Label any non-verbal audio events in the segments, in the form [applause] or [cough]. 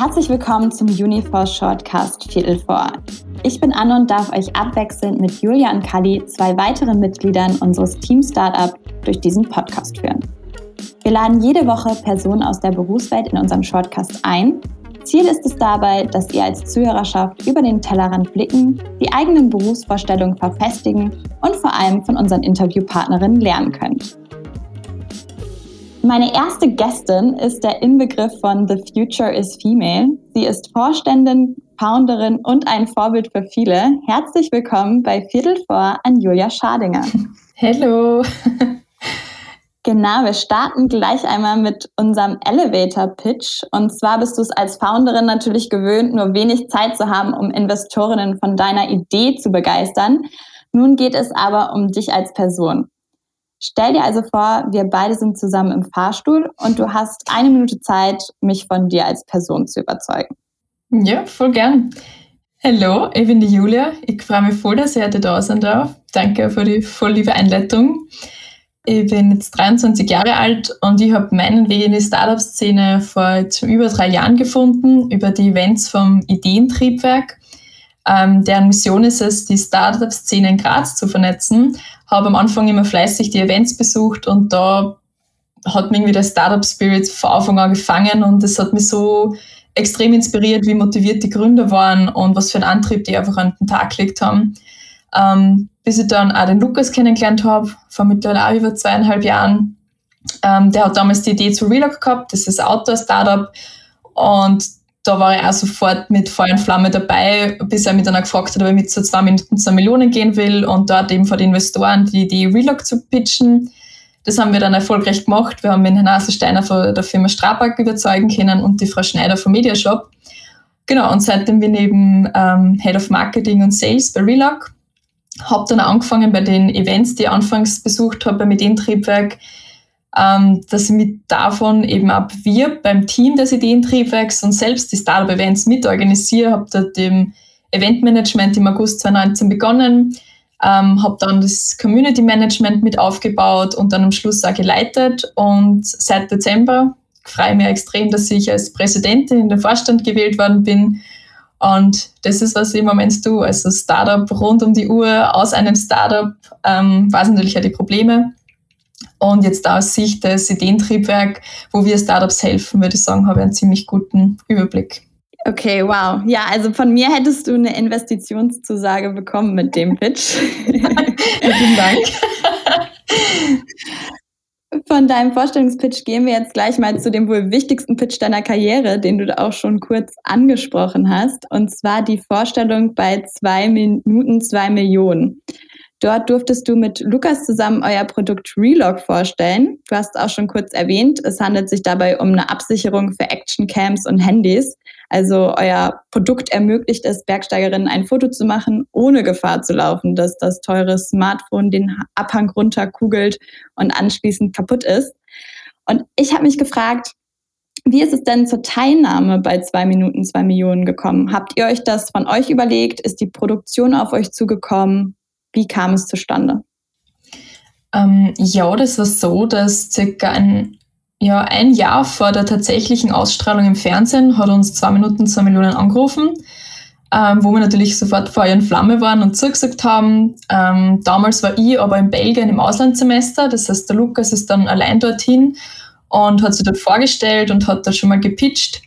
Herzlich willkommen zum Unifor Shortcast Viertel vor. Ich bin Anne und darf euch abwechselnd mit Julia und Kali, zwei weiteren Mitgliedern unseres Team Startup, durch diesen Podcast führen. Wir laden jede Woche Personen aus der Berufswelt in unseren Shortcast ein. Ziel ist es dabei, dass ihr als Zuhörerschaft über den Tellerrand blicken, die eigenen Berufsvorstellungen verfestigen und vor allem von unseren Interviewpartnerinnen lernen könnt. Meine erste Gästin ist der Inbegriff von The Future is Female. Sie ist Vorständin, Founderin und ein Vorbild für viele. Herzlich willkommen bei Viertel vor an Julia Schadinger. [laughs] Hallo. Genau, wir starten gleich einmal mit unserem Elevator Pitch. Und zwar bist du es als Founderin natürlich gewöhnt, nur wenig Zeit zu haben, um Investorinnen von deiner Idee zu begeistern. Nun geht es aber um dich als Person. Stell dir also vor, wir beide sind zusammen im Fahrstuhl und du hast eine Minute Zeit, mich von dir als Person zu überzeugen. Ja, voll gern. Hallo, ich bin die Julia. Ich freue mich voll, dass ich heute da sein darf. Danke für die voll liebe Einleitung. Ich bin jetzt 23 Jahre alt und ich habe meinen Weg in die Startup-Szene vor über drei Jahren gefunden, über die Events vom Ideentriebwerk. Ähm, deren Mission ist es, die Startup-Szene in Graz zu vernetzen habe am Anfang immer fleißig die Events besucht und da hat mich irgendwie der Startup Spirit von Anfang an gefangen und es hat mich so extrem inspiriert, wie motiviert die Gründer waren und was für einen Antrieb die einfach an den Tag gelegt haben. Ähm, bis ich dann auch den Lukas kennengelernt habe, vor mittlerweile auch über zweieinhalb Jahren. Ähm, der hat damals die Idee zu Relock gehabt, das ist ein Outdoor-Startup und da war ich auch sofort mit Feuer und Flamme dabei, bis er mich dann auch gefragt hat, ob ich mit so zwei Minuten zwei Millionen gehen will und dort eben vor den Investoren die Idee Relock zu pitchen. Das haben wir dann erfolgreich gemacht. Wir haben den Herrn Haselsteiner von der Firma Strabag überzeugen können und die Frau Schneider vom Mediashop. Genau, und seitdem bin ich eben ähm, Head of Marketing und Sales bei Relock. Habe dann angefangen bei den Events, die ich anfangs besucht habe, mit dem Triebwerk, ähm, dass ich mich davon eben abwirb beim Team des Ideentriebwerks und selbst die Startup-Events mitorganisiere. Habe dort im Eventmanagement im August 2019 begonnen, ähm, habe dann das Community Management mit aufgebaut und dann am Schluss auch geleitet. Und seit Dezember freue ich mich extrem, dass ich als Präsidentin in den Vorstand gewählt worden bin. Und das ist, was ich im Moment tue. Also Startup rund um die Uhr, aus einem Startup, ähm, weiß natürlich auch die Probleme und jetzt aus Sicht des Ideentriebwerk, wo wir Startups helfen, würde ich sagen, habe ich einen ziemlich guten Überblick. Okay, wow. Ja, also von mir hättest du eine Investitionszusage bekommen mit dem Pitch. [laughs] Vielen Dank. Von deinem Vorstellungspitch gehen wir jetzt gleich mal zu dem wohl wichtigsten Pitch deiner Karriere, den du auch schon kurz angesprochen hast, und zwar die Vorstellung bei zwei Minuten zwei Millionen. Dort durftest du mit Lukas zusammen euer Produkt Relog vorstellen. Du hast auch schon kurz erwähnt, es handelt sich dabei um eine Absicherung für Actioncams und Handys. Also euer Produkt ermöglicht es Bergsteigerinnen ein Foto zu machen, ohne Gefahr zu laufen, dass das teure Smartphone den Abhang runterkugelt und anschließend kaputt ist. Und ich habe mich gefragt, wie ist es denn zur Teilnahme bei zwei Minuten, zwei Millionen gekommen? Habt ihr euch das von euch überlegt? Ist die Produktion auf euch zugekommen? Wie kam es zustande? Ähm, ja, das war so, dass circa ein, ja, ein Jahr vor der tatsächlichen Ausstrahlung im Fernsehen hat uns zwei Minuten zwei Millionen angerufen, ähm, wo wir natürlich sofort Feuer und Flamme waren und zugesagt haben. Ähm, damals war ich aber in Belgien im Auslandssemester, das heißt, der Lukas ist dann allein dorthin und hat sich dort vorgestellt und hat da schon mal gepitcht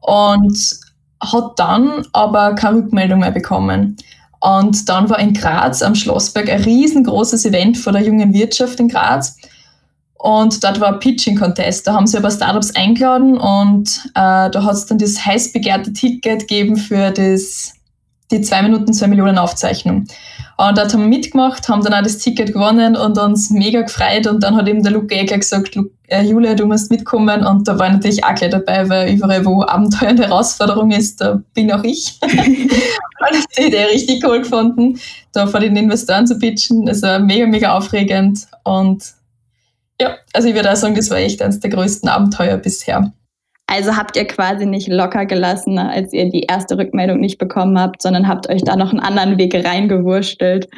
und hat dann aber keine Rückmeldung mehr bekommen. Und dann war in Graz am Schlossberg ein riesengroßes Event vor der jungen Wirtschaft in Graz. Und dort war ein Pitching Contest. Da haben sie aber Startups eingeladen und äh, da hat es dann das heiß begehrte Ticket gegeben für das, die 2 Minuten 2 Millionen Aufzeichnung. Und dort haben wir mitgemacht, haben dann auch das Ticket gewonnen und uns mega gefreut. Und dann hat eben der Luke Eger gesagt, äh, Julia, du musst mitkommen. Und da war ich natürlich auch gleich dabei, weil überall, wo Abenteuer und Herausforderung ist, da bin auch ich. [laughs] und ich die Idee richtig cool gefunden, da vor den Investoren zu pitchen. Es war mega, mega aufregend. Und ja, also ich würde auch sagen, das war echt eines der größten Abenteuer bisher. Also habt ihr quasi nicht locker gelassen, als ihr die erste Rückmeldung nicht bekommen habt, sondern habt euch da noch einen anderen Weg reingewurstelt.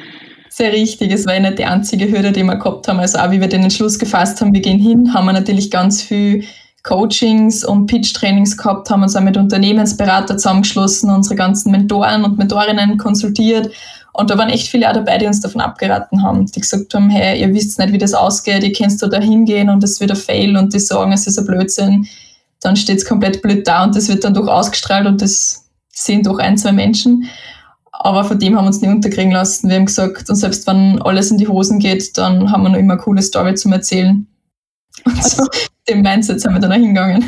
Sehr richtig, es war nicht die einzige Hürde, die wir gehabt haben. Also auch wie wir den Entschluss gefasst haben, wir gehen hin, haben wir natürlich ganz viel Coachings und Pitch-Trainings gehabt, haben uns auch mit Unternehmensberater zusammengeschlossen, unsere ganzen Mentoren und Mentorinnen konsultiert. Und da waren echt viele auch dabei, die uns davon abgeraten haben, die gesagt haben, hey, ihr wisst nicht, wie das ausgeht, ihr könnt da hingehen und es wird ein Fail und die sagen, es ist ein Blödsinn. Dann steht es komplett blöd da und das wird dann doch ausgestrahlt und das sehen doch ein, zwei Menschen. Aber von dem haben wir uns nicht unterkriegen lassen. Wir haben gesagt, und selbst wenn alles in die Hosen geht, dann haben wir noch immer eine coole Story zum Erzählen. Und so, dem Mindset sind wir dann auch hingegangen.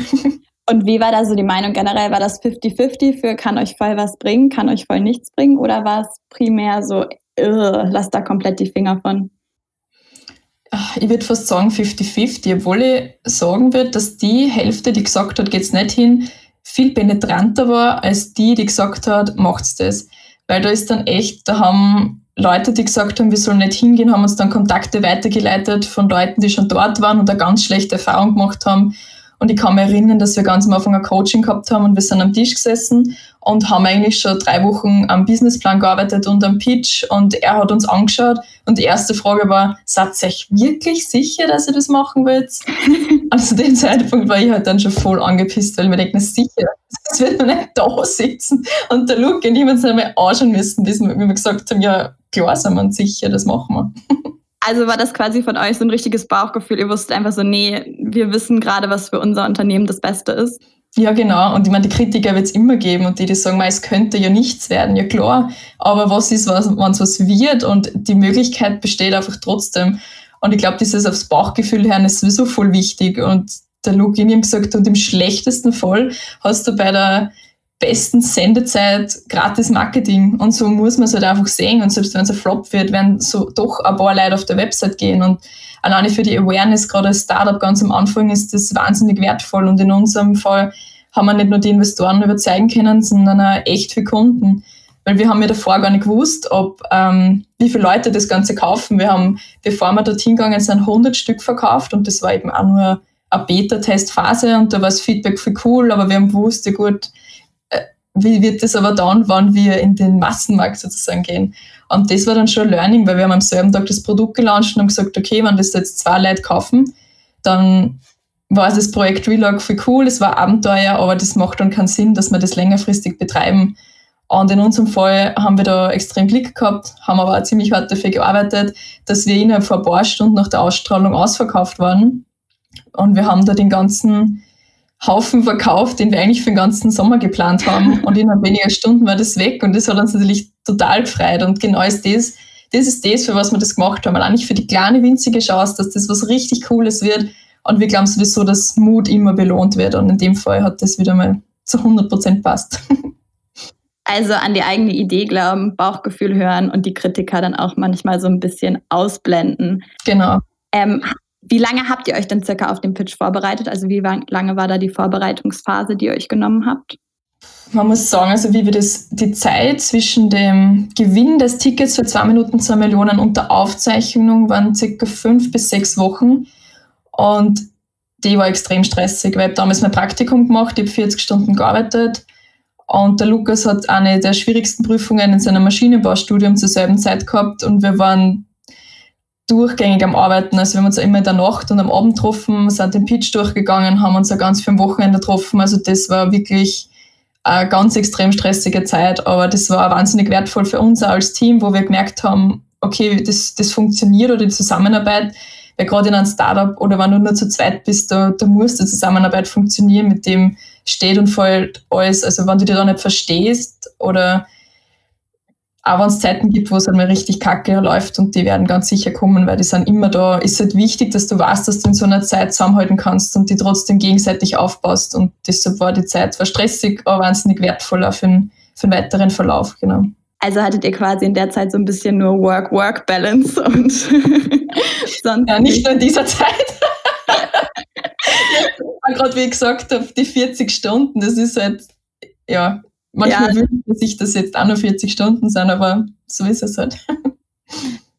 Und wie war da so die Meinung generell? War das 50-50 für kann euch voll was bringen, kann euch voll nichts bringen? Oder war es primär so, lasst da komplett die Finger von? Ich würde fast sagen 50-50, obwohl ich sagen würde, dass die Hälfte, die gesagt hat, geht's nicht hin, viel penetranter war als die, die gesagt hat, macht's das. Weil da ist dann echt, da haben Leute, die gesagt haben, wir sollen nicht hingehen, haben uns dann Kontakte weitergeleitet von Leuten, die schon dort waren und eine ganz schlechte Erfahrung gemacht haben. Und ich kann mich erinnern, dass wir ganz am Anfang ein Coaching gehabt haben und wir sind am Tisch gesessen und haben eigentlich schon drei Wochen am Businessplan gearbeitet und am Pitch und er hat uns angeschaut und die erste Frage war, seid ihr euch wirklich sicher, dass ihr das machen wollt? [laughs] also den Zeitpunkt war ich halt dann schon voll angepisst, weil wir denken, sicher, das wird man nicht da sitzen. Und der Luke und ich uns einmal anschauen müssen, bis wir gesagt haben, ja, klar sind wir uns sicher, das machen wir. [laughs] Also war das quasi von euch so ein richtiges Bauchgefühl? Ihr wusstet einfach so, nee, wir wissen gerade, was für unser Unternehmen das Beste ist. Ja, genau. Und ich meine, die Kritiker wird es immer geben und die, die sagen, es könnte ja nichts werden. Ja, klar. Aber was ist, wenn es was wird? Und die Möglichkeit besteht einfach trotzdem. Und ich glaube, dieses aufs Bauchgefühl hören ist sowieso voll wichtig. Und der Luke ihm gesagt, und im schlechtesten Fall hast du bei der besten Sendezeit gratis Marketing. Und so muss man es halt einfach sehen. Und selbst wenn es ein Flop wird, werden so doch ein paar Leute auf der Website gehen. Und alleine für die Awareness, gerade als Startup ganz am Anfang, ist das wahnsinnig wertvoll. Und in unserem Fall haben wir nicht nur die Investoren überzeugen können, sondern auch echt für Kunden. Weil wir haben ja davor gar nicht gewusst, ob, ähm, wie viele Leute das Ganze kaufen. Wir haben, bevor wir dorthin gegangen sind, 100 Stück verkauft und das war eben auch nur eine Beta-Testphase und da war das Feedback viel cool, aber wir haben gewusst, ja gut, wie wird das aber dann, wann wir in den Massenmarkt sozusagen gehen? Und das war dann schon Learning, weil wir haben am selben Tag das Produkt gelauncht und haben gesagt, okay, wenn das jetzt zwei Leute kaufen, dann war das Projekt Relog viel cool, es war Abenteuer, aber das macht dann keinen Sinn, dass wir das längerfristig betreiben. Und in unserem Fall haben wir da extrem Glück gehabt, haben aber auch ziemlich hart dafür gearbeitet, dass wir innerhalb von ein paar Stunden nach der Ausstrahlung ausverkauft waren. Und wir haben da den ganzen Haufen verkauft, den wir eigentlich für den ganzen Sommer geplant haben. Und innerhalb weniger Stunden war das weg und das hat uns natürlich total gefreut. Und genau ist das, das ist das, für was wir das gemacht haben. Allein nicht für die kleine, winzige Chance, dass das was richtig Cooles wird. Und wir glauben sowieso, dass Mut immer belohnt wird. Und in dem Fall hat das wieder mal zu 100 Prozent passt. [laughs] Also an die eigene Idee glauben, Bauchgefühl hören und die Kritiker dann auch manchmal so ein bisschen ausblenden. Genau. Ähm, wie lange habt ihr euch denn circa auf den Pitch vorbereitet? Also wie lange war da die Vorbereitungsphase, die ihr euch genommen habt? Man muss sagen, also wie wir das, die Zeit zwischen dem Gewinn des Tickets für zwei Minuten zwei Millionen und der Aufzeichnung waren circa fünf bis sechs Wochen. Und die war extrem stressig, weil ich damals mein Praktikum gemacht, ich habe 40 Stunden gearbeitet. Und der Lukas hat eine der schwierigsten Prüfungen in seinem Maschinenbaustudium zur selben Zeit gehabt und wir waren durchgängig am Arbeiten. Also wir haben uns immer in der Nacht und am Abend getroffen, sind den Pitch durchgegangen, haben uns ja ganz viel am Wochenende getroffen. Also das war wirklich eine ganz extrem stressige Zeit, aber das war wahnsinnig wertvoll für uns als Team, wo wir gemerkt haben, okay, das, das funktioniert oder die Zusammenarbeit, weil gerade in einem Startup oder wenn du nur zu zweit bist, da, da muss die Zusammenarbeit funktionieren, mit dem steht und fällt alles. Also wenn du dich da nicht verstehst oder auch wenn es Zeiten gibt, wo es einmal richtig kacke läuft und die werden ganz sicher kommen, weil die sind immer da, ist halt wichtig, dass du weißt, dass du in so einer Zeit zusammenhalten kannst und die trotzdem gegenseitig aufbaust. Und deshalb war die Zeit zwar stressig, aber wahnsinnig wertvoll auch für den, für den weiteren Verlauf, genau. Also hattet ihr quasi in der Zeit so ein bisschen nur Work-Work-Balance und [laughs] sonst. Ja, nicht nur in dieser Zeit. [laughs] Gerade wie gesagt habe, die 40 Stunden, das ist halt, ja, Manchmal ja. wünscht sich das jetzt auch nur 40 Stunden sind, aber so ist es halt.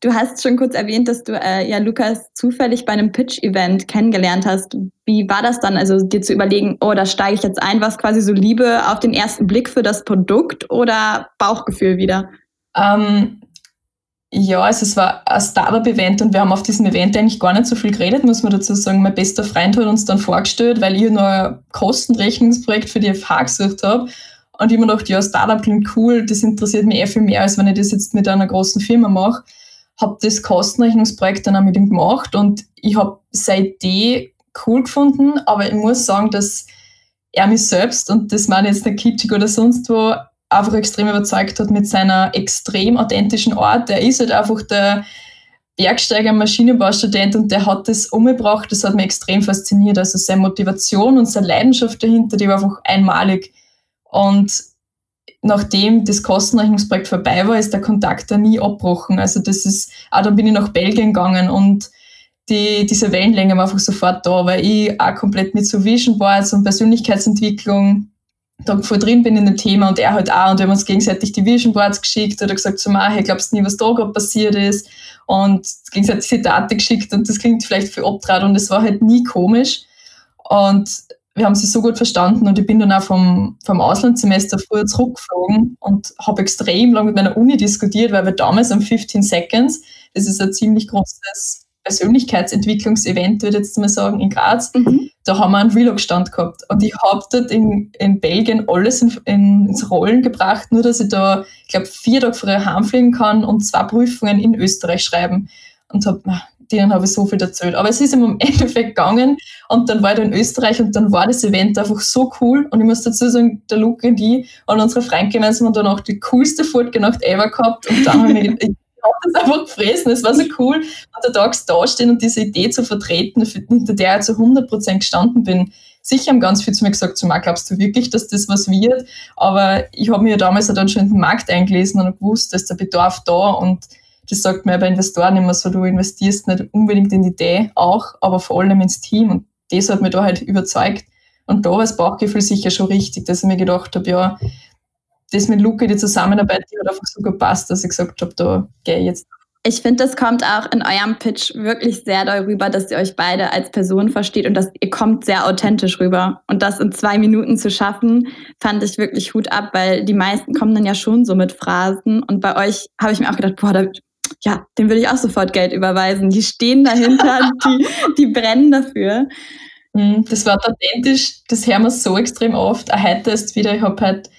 Du hast schon kurz erwähnt, dass du äh, ja Lukas zufällig bei einem Pitch-Event kennengelernt hast. Wie war das dann? Also dir zu überlegen, oh, da steige ich jetzt ein, was quasi so Liebe auf den ersten Blick für das Produkt oder Bauchgefühl wieder? Ähm, Ja, also es war ein Startup-Event und wir haben auf diesem Event eigentlich gar nicht so viel geredet, muss man dazu sagen. Mein bester Freund hat uns dann vorgestellt, weil ich noch ein Kostenrechnungsprojekt für die FH gesucht habe. Und ich mir gedacht, ja, Startup klingt cool, das interessiert mich eh viel mehr, als wenn ich das jetzt mit einer großen Firma mache. Habe das Kostenrechnungsprojekt dann auch mit ihm gemacht und ich habe seine Idee cool gefunden, aber ich muss sagen, dass er mich selbst, und das meine ich jetzt nicht kitschig oder sonst wo, einfach extrem überzeugt hat mit seiner extrem authentischen Art. Er ist halt einfach der Bergsteiger, Maschinenbaustudent und der hat das umgebracht. Das hat mich extrem fasziniert. Also seine Motivation und seine Leidenschaft dahinter, die war einfach einmalig. Und nachdem das Kostenrechnungsprojekt vorbei war, ist der Kontakt da nie abgebrochen. Also das ist, auch dann bin ich nach Belgien gegangen und die, diese Wellenlänge war einfach sofort da, weil ich auch komplett mit so Vision Boards und Persönlichkeitsentwicklung da voll drin bin in dem Thema und er halt auch. Und wir haben uns gegenseitig die Vision Boards geschickt oder gesagt so, hey, glaubst du nie, was da gerade passiert ist? Und gegenseitig Zitate geschickt und das klingt vielleicht für Obtrat und es war halt nie komisch. Und wir haben sie so gut verstanden und ich bin dann auch vom, vom Auslandssemester früher zurückgeflogen und habe extrem lange mit meiner Uni diskutiert, weil wir damals am 15 Seconds, das ist ein ziemlich großes Persönlichkeitsentwicklungsevent, würde ich jetzt mal sagen, in Graz, mhm. da haben wir einen Vlog-Stand gehabt. Und ich habe dort in, in Belgien alles in, in, ins Rollen gebracht, nur dass ich da, ich glaube, vier Tage vorher heimfliegen kann und zwei Prüfungen in Österreich schreiben. Und hab, denen habe ich so viel erzählt. Aber es ist im [laughs] Endeffekt gegangen und dann war ich da in Österreich und dann war das Event einfach so cool. Und ich muss dazu sagen, der Luke und die und unsere Freunde gemeinsam haben dann auch die coolste Fortgenacht ever gehabt. Und dann habe ich, [laughs] ich habe das einfach gefressen. Es war so cool, an der Tags dastehen und diese Idee zu vertreten, hinter der ich zu 100% gestanden bin. Sicher haben ganz viele zu mir gesagt, zu mir, glaubst du wirklich, dass das was wird? Aber ich habe mir ja damals dann schon in den Markt eingelesen und gewusst, dass der Bedarf da und das sagt mir bei Investoren immer so, du investierst nicht unbedingt in die Idee auch, aber vor allem ins Team und das hat mich da halt überzeugt. Und da war das Bauchgefühl sicher schon richtig, dass ich mir gedacht habe, ja, das mit Luke, die Zusammenarbeit, die hat einfach so gepasst, dass ich gesagt habe, da gehe ich jetzt. Ich finde, das kommt auch in eurem Pitch wirklich sehr darüber, dass ihr euch beide als Person versteht und dass ihr kommt sehr authentisch rüber. Und das in zwei Minuten zu schaffen, fand ich wirklich Hut ab, weil die meisten kommen dann ja schon so mit Phrasen. Und bei euch habe ich mir auch gedacht, boah, da, ja, dem würde ich auch sofort Geld überweisen. Die stehen dahinter, [laughs] die, die brennen dafür. Mhm, das war authentisch, das hören wir so extrem oft. Auch heute ist wieder, ich habe halt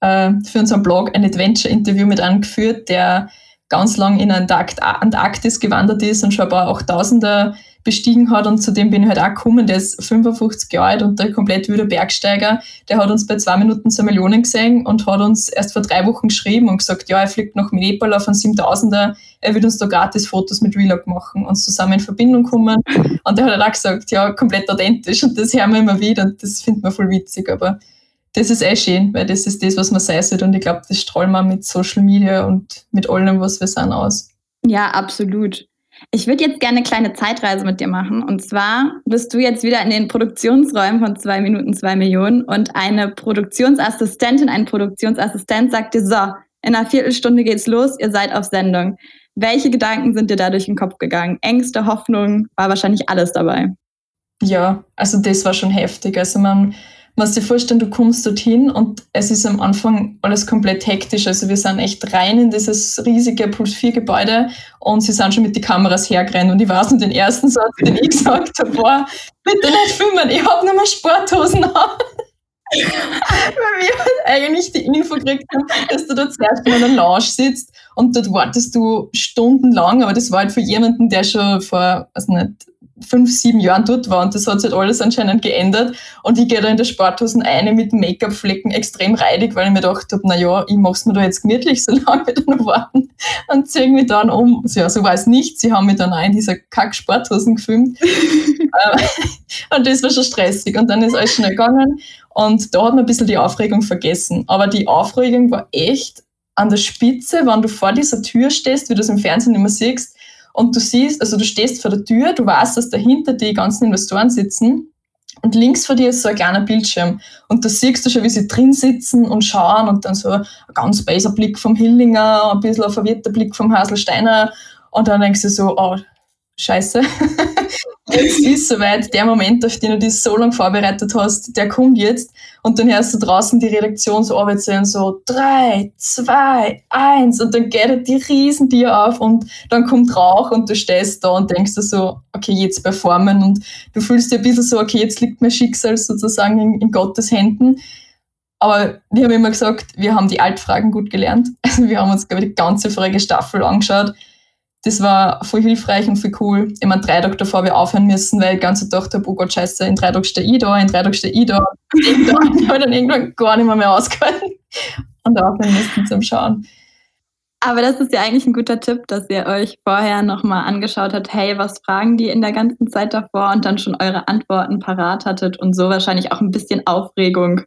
äh, für unseren Blog ein Adventure-Interview mit angeführt, der ganz lang in Antarktis gewandert ist und schon ein paar Achttausender bestiegen hat und zu dem bin ich halt auch gekommen. Der ist 55 Jahre alt und der komplett wieder Bergsteiger. Der hat uns bei zwei Minuten zur Millionen gesehen und hat uns erst vor drei Wochen geschrieben und gesagt, ja, er fliegt nach Nepal auf einen 7000er, er wird uns da gratis Fotos mit Relog machen, uns zusammen in Verbindung kommen. Und der hat halt auch gesagt, ja, komplett authentisch und das hören wir immer wieder und das finden wir voll witzig, aber das ist eh schön, weil das ist das, was man sein sollte. Und ich glaube, das strahlen wir mit Social Media und mit allem, was wir sind, aus. Ja, absolut. Ich würde jetzt gerne eine kleine Zeitreise mit dir machen. Und zwar bist du jetzt wieder in den Produktionsräumen von zwei Minuten zwei Millionen und eine Produktionsassistentin, ein Produktionsassistent sagt dir, so, in einer Viertelstunde geht's los, ihr seid auf Sendung. Welche Gedanken sind dir da durch den Kopf gegangen? Ängste, Hoffnung, war wahrscheinlich alles dabei. Ja, also das war schon heftig. Also man musst dir vorstellen, du kommst dorthin und es ist am Anfang alles komplett hektisch. Also wir sind echt rein in dieses riesige Plus 4 Gebäude und sie sind schon mit den Kameras hergerannt. Und ich weiß noch den ersten Satz, den ich [laughs] gesagt habe, war, bitte nicht filmen, ich habe nur mal Sporthosen an. [laughs] Weil wir halt eigentlich die Info gekriegt haben, dass du da zuerst in einer Lounge sitzt und dort wartest du stundenlang, aber das war halt für jemanden, der schon vor, weiß nicht, fünf, sieben Jahren dort war und das hat sich halt alles anscheinend geändert. Und ich gehe da in der Sporthosen eine mit Make-up-Flecken extrem reidig, weil ich mir gedacht habe, naja, ich mache es mir da jetzt gemütlich, [laughs] solange wir da noch warten. Und ziehen mich dann um. Ja, so war es nicht. Sie haben mich dann auch in dieser Kack-Sporthosen gefilmt. [laughs] Äh, und das war schon stressig. Und dann ist alles schnell gegangen. Und da hat man ein bisschen die Aufregung vergessen. Aber die Aufregung war echt an der Spitze, wenn du vor dieser Tür stehst, wie du es im Fernsehen immer siehst, und du siehst, also du stehst vor der Tür, du weißt, dass dahinter die ganzen Investoren sitzen und links vor dir ist so ein kleiner Bildschirm. Und da siehst du schon, wie sie drin sitzen und schauen und dann so ein ganz beißer Blick vom Hillinger, ein bisschen ein verwirrter Blick vom Haselsteiner. Und dann denkst du so, oh, scheiße. [laughs] jetzt ist soweit, der Moment, auf den du dich so lange vorbereitet hast, der kommt jetzt. Und dann hörst du draußen die Redaktion so arbeiten, so drei, zwei, eins. Und dann geht die Riesentür auf und dann kommt Rauch und du stehst da und denkst dir so, okay, jetzt performen. Und du fühlst dir ein bisschen so, okay, jetzt liegt mein Schicksal sozusagen in, in Gottes Händen. Aber wir haben immer gesagt, wir haben die Altfragen gut gelernt. Also [laughs] wir haben uns, glaube ich, die ganze vorige Staffel angeschaut das war voll hilfreich und voll cool. Ich meine, drei Tage davor wir aufhören müssen, weil ich ganz gedacht habe, oh Gott, scheiße, in drei Tagen stehe ich da, in drei Tagen stehe ich da. [laughs] ich habe dann irgendwann gar nicht mehr, mehr ausgehalten und aufhören müssen zum Schauen. Aber das ist ja eigentlich ein guter Tipp, dass ihr euch vorher nochmal angeschaut habt, hey, was fragen die in der ganzen Zeit davor und dann schon eure Antworten parat hattet und so wahrscheinlich auch ein bisschen Aufregung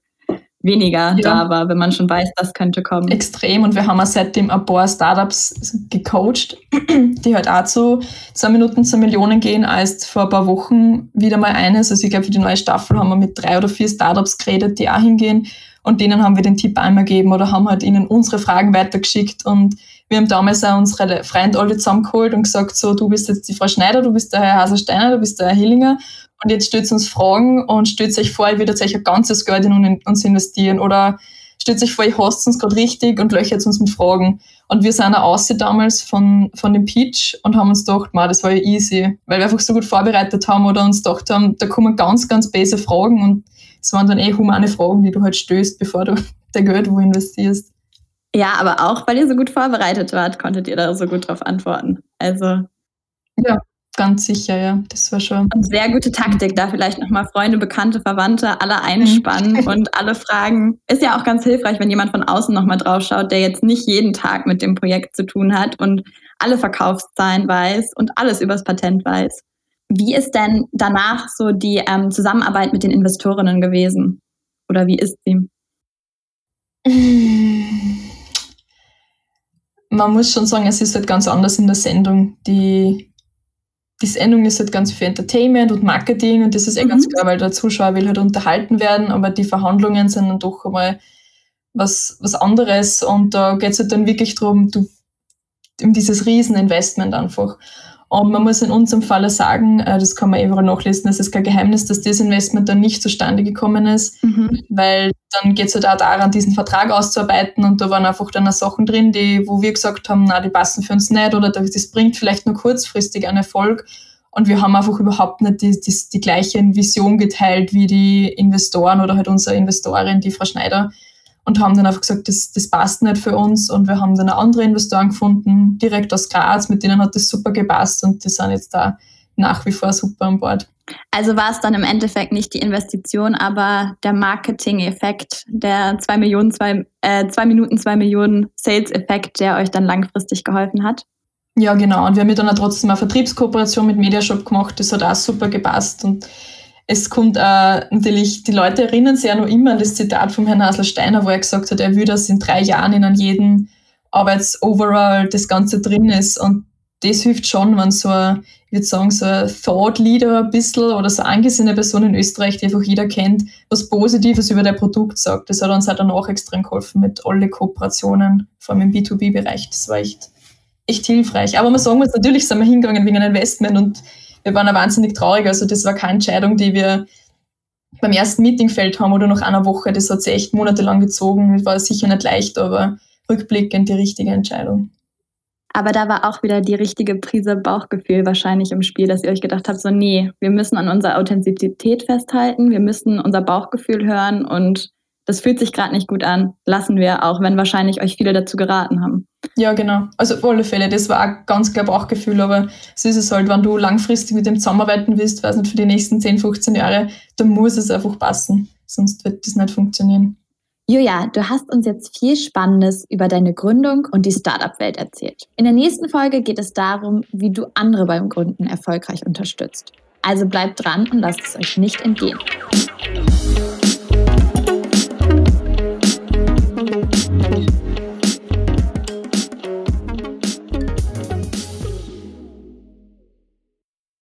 weniger ja. da war, wenn man schon weiß, das könnte kommen. Extrem. Und wir haben auch seitdem ein paar Startups gecoacht, [clears throat] die halt auch zu zwei Minuten zu Millionen gehen, als vor ein paar Wochen wieder mal eines. Also ich glaube, für die neue Staffel haben wir mit drei oder vier Startups geredet, die auch hingehen. Und denen haben wir den Tipp einmal gegeben oder haben halt ihnen unsere Fragen weitergeschickt. Und wir haben damals auch unsere Freunde alle zusammengeholt und gesagt, so, du bist jetzt die Frau Schneider, du bist der Herr Haselsteiner, du bist der Herr Hillinger und jetzt stellt uns Fragen und stellt euch vor, ihr würdet euch ein ganzes Geld in uns investieren oder stellt euch vor, ihr hasst uns gerade richtig und löchert uns mit Fragen. Und wir sind auch aussehen damals von, von dem Pitch und haben uns gedacht, man, das war ja easy, weil wir einfach so gut vorbereitet haben oder uns gedacht haben, da kommen ganz, ganz böse Fragen und es waren dann eh humane Fragen, die du halt stößt, bevor du [laughs] der Geld wo investierst. Ja, aber auch weil ihr so gut vorbereitet wart, konntet ihr da so gut drauf antworten. Also. Ja, Ganz sicher, ja. Das war schon. Und sehr gute Taktik, da vielleicht nochmal Freunde, Bekannte, Verwandte alle einspannen mhm. [laughs] und alle fragen. Ist ja auch ganz hilfreich, wenn jemand von außen nochmal drauf schaut, der jetzt nicht jeden Tag mit dem Projekt zu tun hat und alle Verkaufszahlen weiß und alles übers Patent weiß. Wie ist denn danach so die ähm, Zusammenarbeit mit den Investorinnen gewesen? Oder wie ist sie? Man muss schon sagen, es ist halt ganz anders in der Sendung. Die die Sendung ist halt ganz für Entertainment und Marketing und das ist eh mhm. ganz klar, weil der Zuschauer will halt unterhalten werden, aber die Verhandlungen sind dann doch einmal was, was anderes und da geht es halt dann wirklich darum, du, um dieses Rieseninvestment einfach. Und man muss in unserem Falle sagen, äh, das kann man überall nachlesen, es ist kein Geheimnis, dass das Investment dann nicht zustande gekommen ist, mhm. weil dann geht es halt auch daran, diesen Vertrag auszuarbeiten und da waren einfach dann auch Sachen drin, die, wo wir gesagt haben, na, die passen für uns nicht oder das bringt vielleicht nur kurzfristig einen Erfolg. Und wir haben einfach überhaupt nicht die, die, die gleiche Vision geteilt wie die Investoren oder halt unsere Investorin, die Frau Schneider und haben dann einfach gesagt, das, das passt nicht für uns und wir haben dann andere Investoren gefunden, direkt aus Graz, mit denen hat das super gepasst und die sind jetzt da nach wie vor super an Bord. Also war es dann im Endeffekt nicht die Investition, aber der Marketing-Effekt, der 2 Millionen, zwei, äh, zwei Minuten, 2 Millionen Sales-Effekt, der euch dann langfristig geholfen hat? Ja, genau. Und wir haben dann auch trotzdem eine Vertriebskooperation mit Mediashop gemacht. Das hat auch super gepasst. Und es kommt äh, natürlich, die Leute erinnern sich ja noch immer an das Zitat von Herrn Hasler-Steiner, wo er gesagt hat, er will, dass in drei Jahren in jedem Arbeitsoverall das Ganze drin ist. Und das hilft schon, wenn so ein, ich würde sagen, so ein Thought Leader ein bisschen oder so angesehene Person in Österreich, die einfach jeder kennt, was Positives über der Produkt sagt. Das hat uns halt dann auch extrem geholfen mit alle Kooperationen, vor allem im B2B-Bereich. Das war echt, echt hilfreich. Aber man sagen muss, natürlich sind wir hingegangen wegen einem Investment und wir waren wahnsinnig traurig. Also das war keine Entscheidung, die wir beim ersten Meeting fällt haben oder nach einer Woche. Das hat sich echt monatelang gezogen. Das war sicher nicht leicht, aber rückblickend die richtige Entscheidung. Aber da war auch wieder die richtige Prise Bauchgefühl wahrscheinlich im Spiel, dass ihr euch gedacht habt, so nee, wir müssen an unserer Authentizität festhalten, wir müssen unser Bauchgefühl hören und das fühlt sich gerade nicht gut an, lassen wir, auch wenn wahrscheinlich euch viele dazu geraten haben. Ja, genau. Also auf alle Fälle, das war auch ganz klar Bauchgefühl, aber so ist es halt, wenn du langfristig mit dem zusammenarbeiten willst, weiß nicht, für die nächsten 10, 15 Jahre, dann muss es einfach passen, sonst wird das nicht funktionieren. Julia, du hast uns jetzt viel Spannendes über deine Gründung und die Startup-Welt erzählt. In der nächsten Folge geht es darum, wie du andere beim Gründen erfolgreich unterstützt. Also bleibt dran und lasst es euch nicht entgehen.